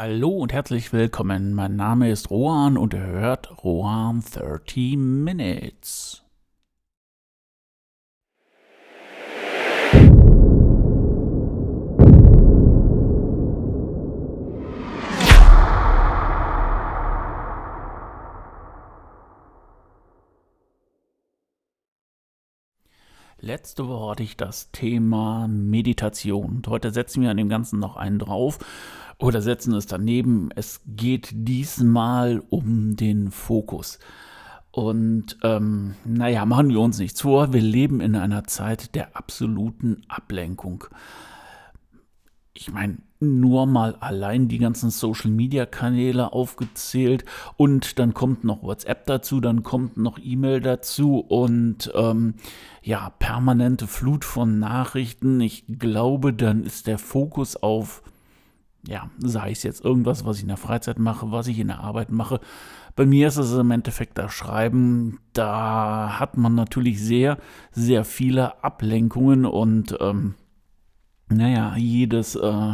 Hallo und herzlich willkommen. Mein Name ist Rohan und ihr hört Rohan 30 Minutes. Letzte Woche hatte ich das Thema Meditation und heute setzen wir an dem Ganzen noch einen drauf oder setzen es daneben. Es geht diesmal um den Fokus. Und ähm, naja, machen wir uns nichts vor, wir leben in einer Zeit der absoluten Ablenkung. Ich meine, nur mal allein die ganzen Social-Media-Kanäle aufgezählt und dann kommt noch WhatsApp dazu, dann kommt noch E-Mail dazu und ähm, ja, permanente Flut von Nachrichten. Ich glaube, dann ist der Fokus auf, ja, sei es jetzt irgendwas, was ich in der Freizeit mache, was ich in der Arbeit mache. Bei mir ist es im Endeffekt das Schreiben. Da hat man natürlich sehr, sehr viele Ablenkungen und ähm, naja, jedes äh,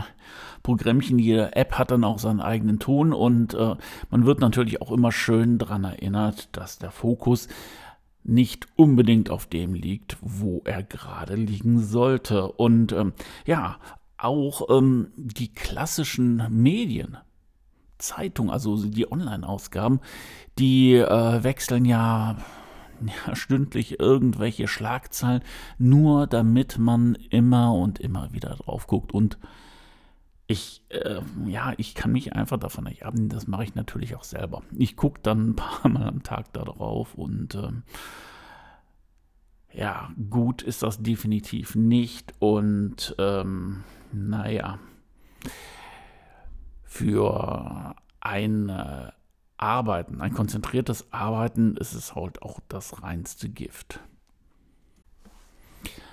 Programmchen, jede App hat dann auch seinen eigenen Ton und äh, man wird natürlich auch immer schön daran erinnert, dass der Fokus nicht unbedingt auf dem liegt, wo er gerade liegen sollte. Und ähm, ja, auch ähm, die klassischen Medien, Zeitung, also die Online-Ausgaben, die äh, wechseln ja ja, stündlich irgendwelche Schlagzeilen, nur damit man immer und immer wieder drauf guckt. Und ich, äh, ja, ich kann mich einfach davon nicht abnehmen. Das mache ich natürlich auch selber. Ich gucke dann ein paar Mal am Tag da drauf und ähm, ja, gut ist das definitiv nicht. Und ähm, naja, für eine Arbeiten, ein konzentriertes Arbeiten ist es halt auch das reinste Gift.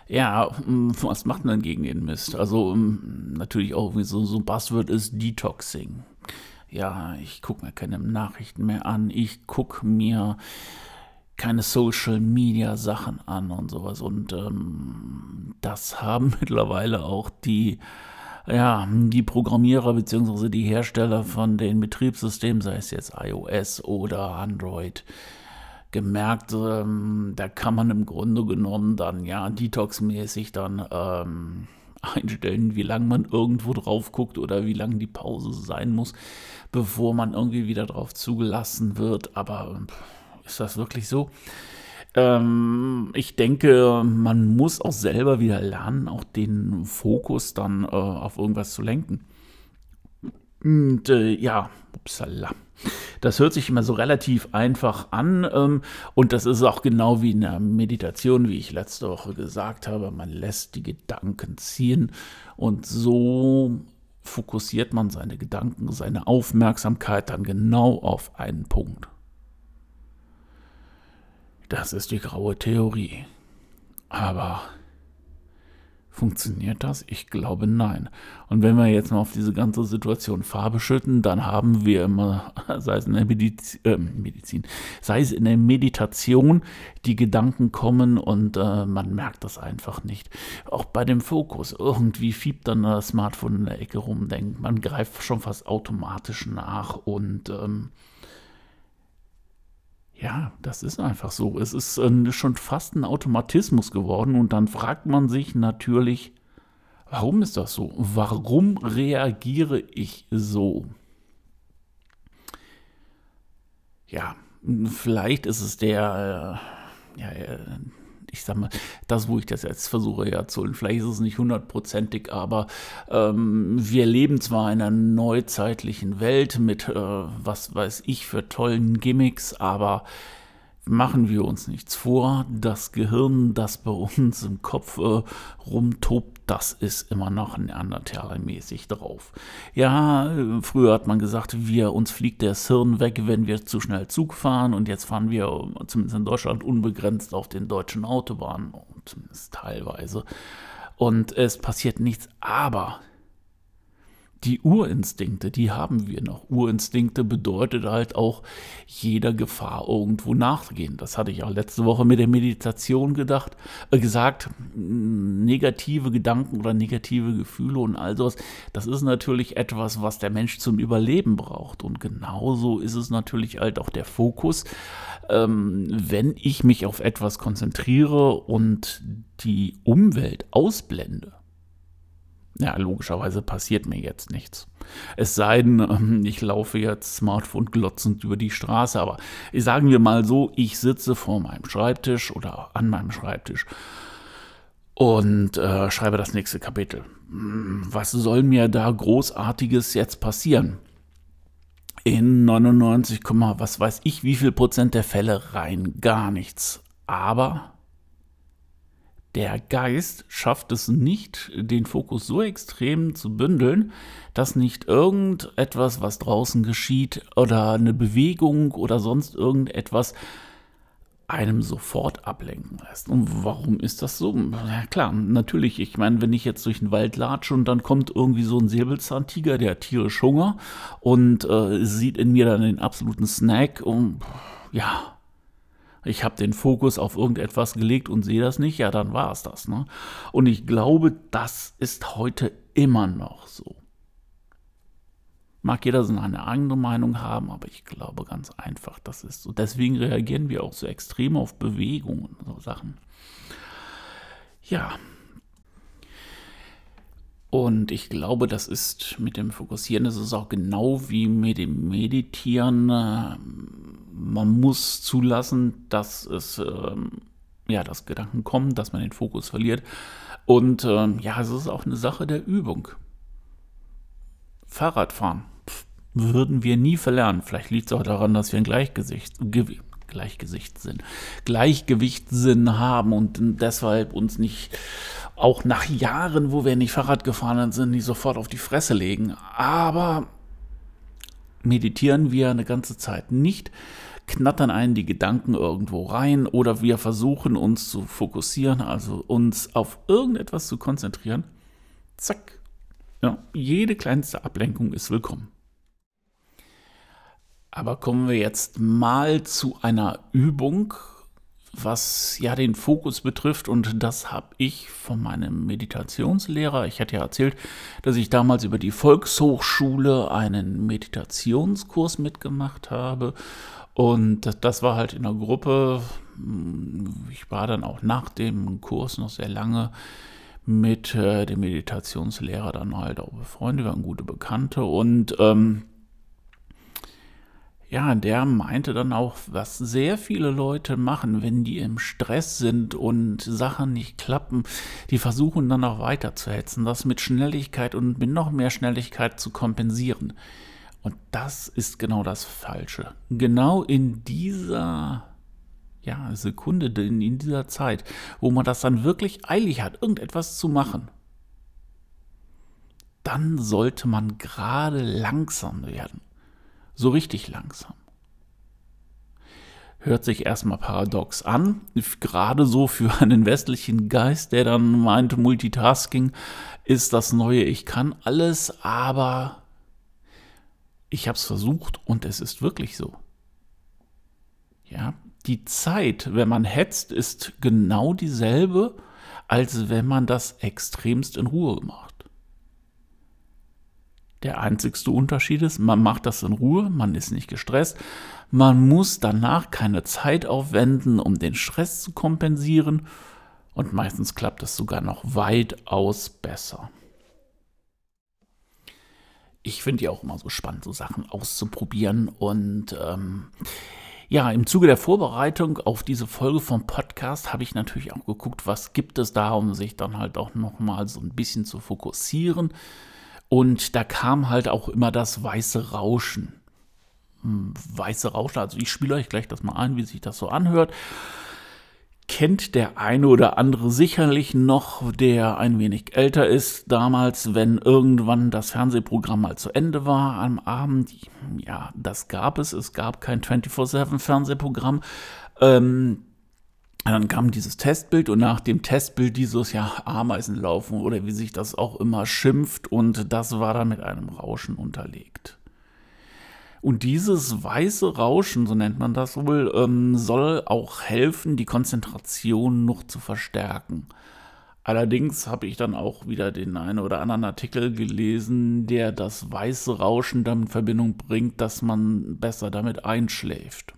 Ja, hm, was macht man gegen den Mist? Also hm, natürlich auch wie so, so ein Buzzword ist Detoxing. Ja, ich gucke mir keine Nachrichten mehr an, ich gucke mir keine Social Media Sachen an und sowas. Und ähm, das haben mittlerweile auch die ja, die Programmierer bzw. die Hersteller von den Betriebssystemen, sei es jetzt iOS oder Android, gemerkt, ähm, da kann man im Grunde genommen dann ja Detox-mäßig dann ähm, einstellen, wie lange man irgendwo drauf guckt oder wie lange die Pause sein muss, bevor man irgendwie wieder drauf zugelassen wird. Aber ist das wirklich so? Ähm, ich denke, man muss auch selber wieder lernen, auch den Fokus dann äh, auf irgendwas zu lenken. Und äh, ja, upsala. Das hört sich immer so relativ einfach an ähm, und das ist auch genau wie in der Meditation, wie ich letzte Woche gesagt habe. Man lässt die Gedanken ziehen und so fokussiert man seine Gedanken, seine Aufmerksamkeit dann genau auf einen Punkt. Das ist die graue Theorie. Aber funktioniert das? Ich glaube nein. Und wenn wir jetzt mal auf diese ganze Situation Farbe schütten, dann haben wir immer, sei es in der Mediz äh, Medizin, sei es in der Meditation, die Gedanken kommen und äh, man merkt das einfach nicht. Auch bei dem Fokus, irgendwie fiebt dann das Smartphone in der Ecke rum, denkt, man greift schon fast automatisch nach und ähm, ja, das ist einfach so. Es ist äh, schon fast ein Automatismus geworden und dann fragt man sich natürlich, warum ist das so? Warum reagiere ich so? Ja, vielleicht ist es der, äh, ja, äh, ich sag mal, das, wo ich das jetzt versuche herzuholen. Vielleicht ist es nicht hundertprozentig, aber ähm, wir leben zwar in einer neuzeitlichen Welt mit, äh, was weiß ich, für tollen Gimmicks, aber machen wir uns nichts vor. Das Gehirn, das bei uns im Kopf äh, rumtobt, das ist immer noch Neandertaler-mäßig drauf. Ja, früher hat man gesagt, wir, uns fliegt das Hirn weg, wenn wir zu schnell Zug fahren und jetzt fahren wir zumindest in Deutschland unbegrenzt auf den deutschen Autobahnen, zumindest teilweise. Und es passiert nichts, aber die Urinstinkte, die haben wir noch. Urinstinkte bedeutet halt auch jeder Gefahr irgendwo nachgehen. Das hatte ich auch letzte Woche mit der Meditation gedacht, äh, gesagt. Negative Gedanken oder negative Gefühle und all sowas, das ist natürlich etwas, was der Mensch zum Überleben braucht. Und genauso ist es natürlich halt auch der Fokus. Ähm, wenn ich mich auf etwas konzentriere und die Umwelt ausblende, ja, logischerweise passiert mir jetzt nichts. Es sei denn, ähm, ich laufe jetzt Smartphone glotzend über die Straße, aber sagen wir mal so, ich sitze vor meinem Schreibtisch oder an meinem Schreibtisch und äh, schreibe das nächste Kapitel. Hm, was soll mir da großartiges jetzt passieren? In 99, was weiß ich, wie viel Prozent der Fälle rein gar nichts. Aber der Geist schafft es nicht, den Fokus so extrem zu bündeln, dass nicht irgendetwas, was draußen geschieht, oder eine Bewegung oder sonst irgendetwas einem sofort ablenken lässt. Und warum ist das so? Ja klar, natürlich, ich meine, wenn ich jetzt durch den Wald latsche und dann kommt irgendwie so ein Säbelzahntiger, der hat tierisch Hunger und äh, sieht in mir dann den absoluten Snack und ja, ich habe den Fokus auf irgendetwas gelegt und sehe das nicht, ja, dann war es das. Ne? Und ich glaube, das ist heute immer noch so. Mag jeder seine eigene Meinung haben, aber ich glaube ganz einfach, das ist so. Deswegen reagieren wir auch so extrem auf Bewegungen, so Sachen. Ja, und ich glaube, das ist mit dem Fokussieren, das ist auch genau wie mit dem Meditieren. Man muss zulassen, dass es, ähm, ja, dass Gedanken kommen, dass man den Fokus verliert. Und ähm, ja, es ist auch eine Sache der Übung. Fahrradfahren würden wir nie verlernen. Vielleicht liegt es auch daran, dass wir ein Gleichgewicht, Gleichgewichtssinn, Gleichgewichtssinn haben und deshalb uns nicht auch nach Jahren, wo wir nicht Fahrrad gefahren sind, nicht sofort auf die Fresse legen. Aber meditieren wir eine ganze Zeit nicht, knattern einen die Gedanken irgendwo rein oder wir versuchen uns zu fokussieren, also uns auf irgendetwas zu konzentrieren. Zack. Ja, jede kleinste Ablenkung ist willkommen. Aber kommen wir jetzt mal zu einer Übung, was ja den Fokus betrifft. Und das habe ich von meinem Meditationslehrer. Ich hatte ja erzählt, dass ich damals über die Volkshochschule einen Meditationskurs mitgemacht habe. Und das war halt in der Gruppe. Ich war dann auch nach dem Kurs noch sehr lange mit äh, dem Meditationslehrer dann halt auch befreundet, waren gute Bekannte und ähm, ja, der meinte dann auch, was sehr viele Leute machen, wenn die im Stress sind und Sachen nicht klappen, die versuchen dann auch weiter zu hetzen, das mit Schnelligkeit und mit noch mehr Schnelligkeit zu kompensieren. Und das ist genau das Falsche. Genau in dieser ja, Sekunde, in, in dieser Zeit, wo man das dann wirklich eilig hat, irgendetwas zu machen, dann sollte man gerade langsam werden so richtig langsam. Hört sich erstmal paradox an, gerade so für einen westlichen Geist, der dann meint, Multitasking ist das neue, ich kann alles, aber ich habe es versucht und es ist wirklich so. Ja, die Zeit, wenn man hetzt, ist genau dieselbe, als wenn man das extremst in Ruhe macht. Der einzigste Unterschied ist, man macht das in Ruhe, man ist nicht gestresst, man muss danach keine Zeit aufwenden, um den Stress zu kompensieren und meistens klappt es sogar noch weitaus besser. Ich finde ja auch immer so spannend, so Sachen auszuprobieren und ähm, ja, im Zuge der Vorbereitung auf diese Folge vom Podcast habe ich natürlich auch geguckt, was gibt es da, um sich dann halt auch nochmal so ein bisschen zu fokussieren. Und da kam halt auch immer das weiße Rauschen. Hm, weiße Rauschen, also ich spiele euch gleich das mal ein, wie sich das so anhört. Kennt der eine oder andere sicherlich noch, der ein wenig älter ist, damals, wenn irgendwann das Fernsehprogramm mal zu Ende war am Abend. Ja, das gab es. Es gab kein 24-7 Fernsehprogramm. Ähm, dann kam dieses Testbild und nach dem Testbild dieses ja Ameisenlaufen oder wie sich das auch immer schimpft und das war dann mit einem Rauschen unterlegt. Und dieses weiße Rauschen, so nennt man das wohl, ähm, soll auch helfen, die Konzentration noch zu verstärken. Allerdings habe ich dann auch wieder den einen oder anderen Artikel gelesen, der das weiße Rauschen damit in Verbindung bringt, dass man besser damit einschläft.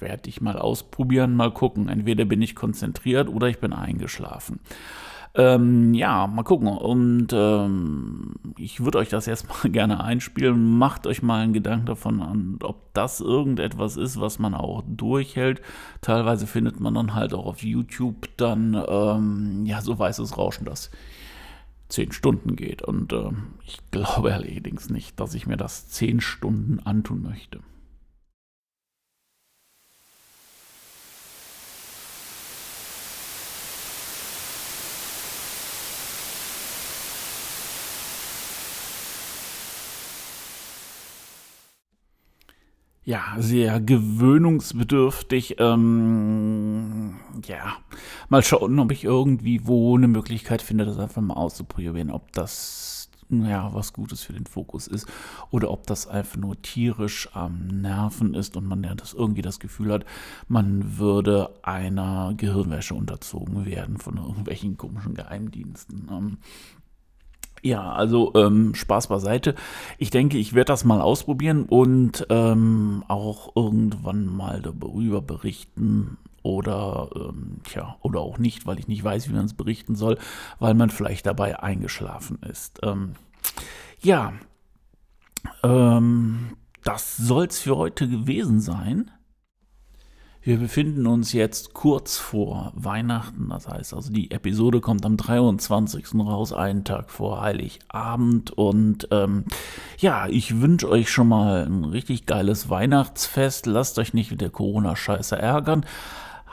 Werde ich mal ausprobieren, mal gucken. Entweder bin ich konzentriert oder ich bin eingeschlafen. Ähm, ja, mal gucken. Und ähm, ich würde euch das erstmal gerne einspielen. Macht euch mal einen Gedanken davon an, ob das irgendetwas ist, was man auch durchhält. Teilweise findet man dann halt auch auf YouTube dann ähm, ja so weißes Rauschen, das zehn Stunden geht. Und äh, ich glaube allerdings nicht, dass ich mir das zehn Stunden antun möchte. Ja, sehr gewöhnungsbedürftig. Ähm, ja, mal schauen, ob ich irgendwie wo eine Möglichkeit finde, das einfach mal auszuprobieren, ob das ja was Gutes für den Fokus ist oder ob das einfach nur tierisch am Nerven ist und man ja das irgendwie das Gefühl hat, man würde einer Gehirnwäsche unterzogen werden von irgendwelchen komischen Geheimdiensten. Ähm, ja, also ähm, Spaß beiseite. Ich denke, ich werde das mal ausprobieren und ähm, auch irgendwann mal darüber berichten oder ähm, tja, oder auch nicht, weil ich nicht weiß, wie man es berichten soll, weil man vielleicht dabei eingeschlafen ist. Ähm, ja, ähm, das soll es für heute gewesen sein. Wir befinden uns jetzt kurz vor Weihnachten, das heißt also die Episode kommt am 23. raus, einen Tag vor Heiligabend und ähm, ja, ich wünsche euch schon mal ein richtig geiles Weihnachtsfest, lasst euch nicht mit der Corona-Scheiße ärgern,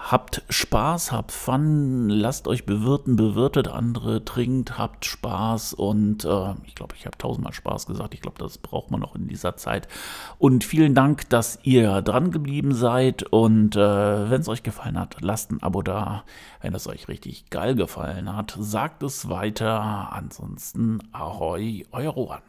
Habt Spaß, habt Fun, lasst euch bewirten, bewirtet andere, trinkt, habt Spaß und äh, ich glaube, ich habe tausendmal Spaß gesagt. Ich glaube, das braucht man auch in dieser Zeit. Und vielen Dank, dass ihr dran geblieben seid und äh, wenn es euch gefallen hat, lasst ein Abo da. Wenn es euch richtig geil gefallen hat, sagt es weiter. Ansonsten ahoi, euer Rohan.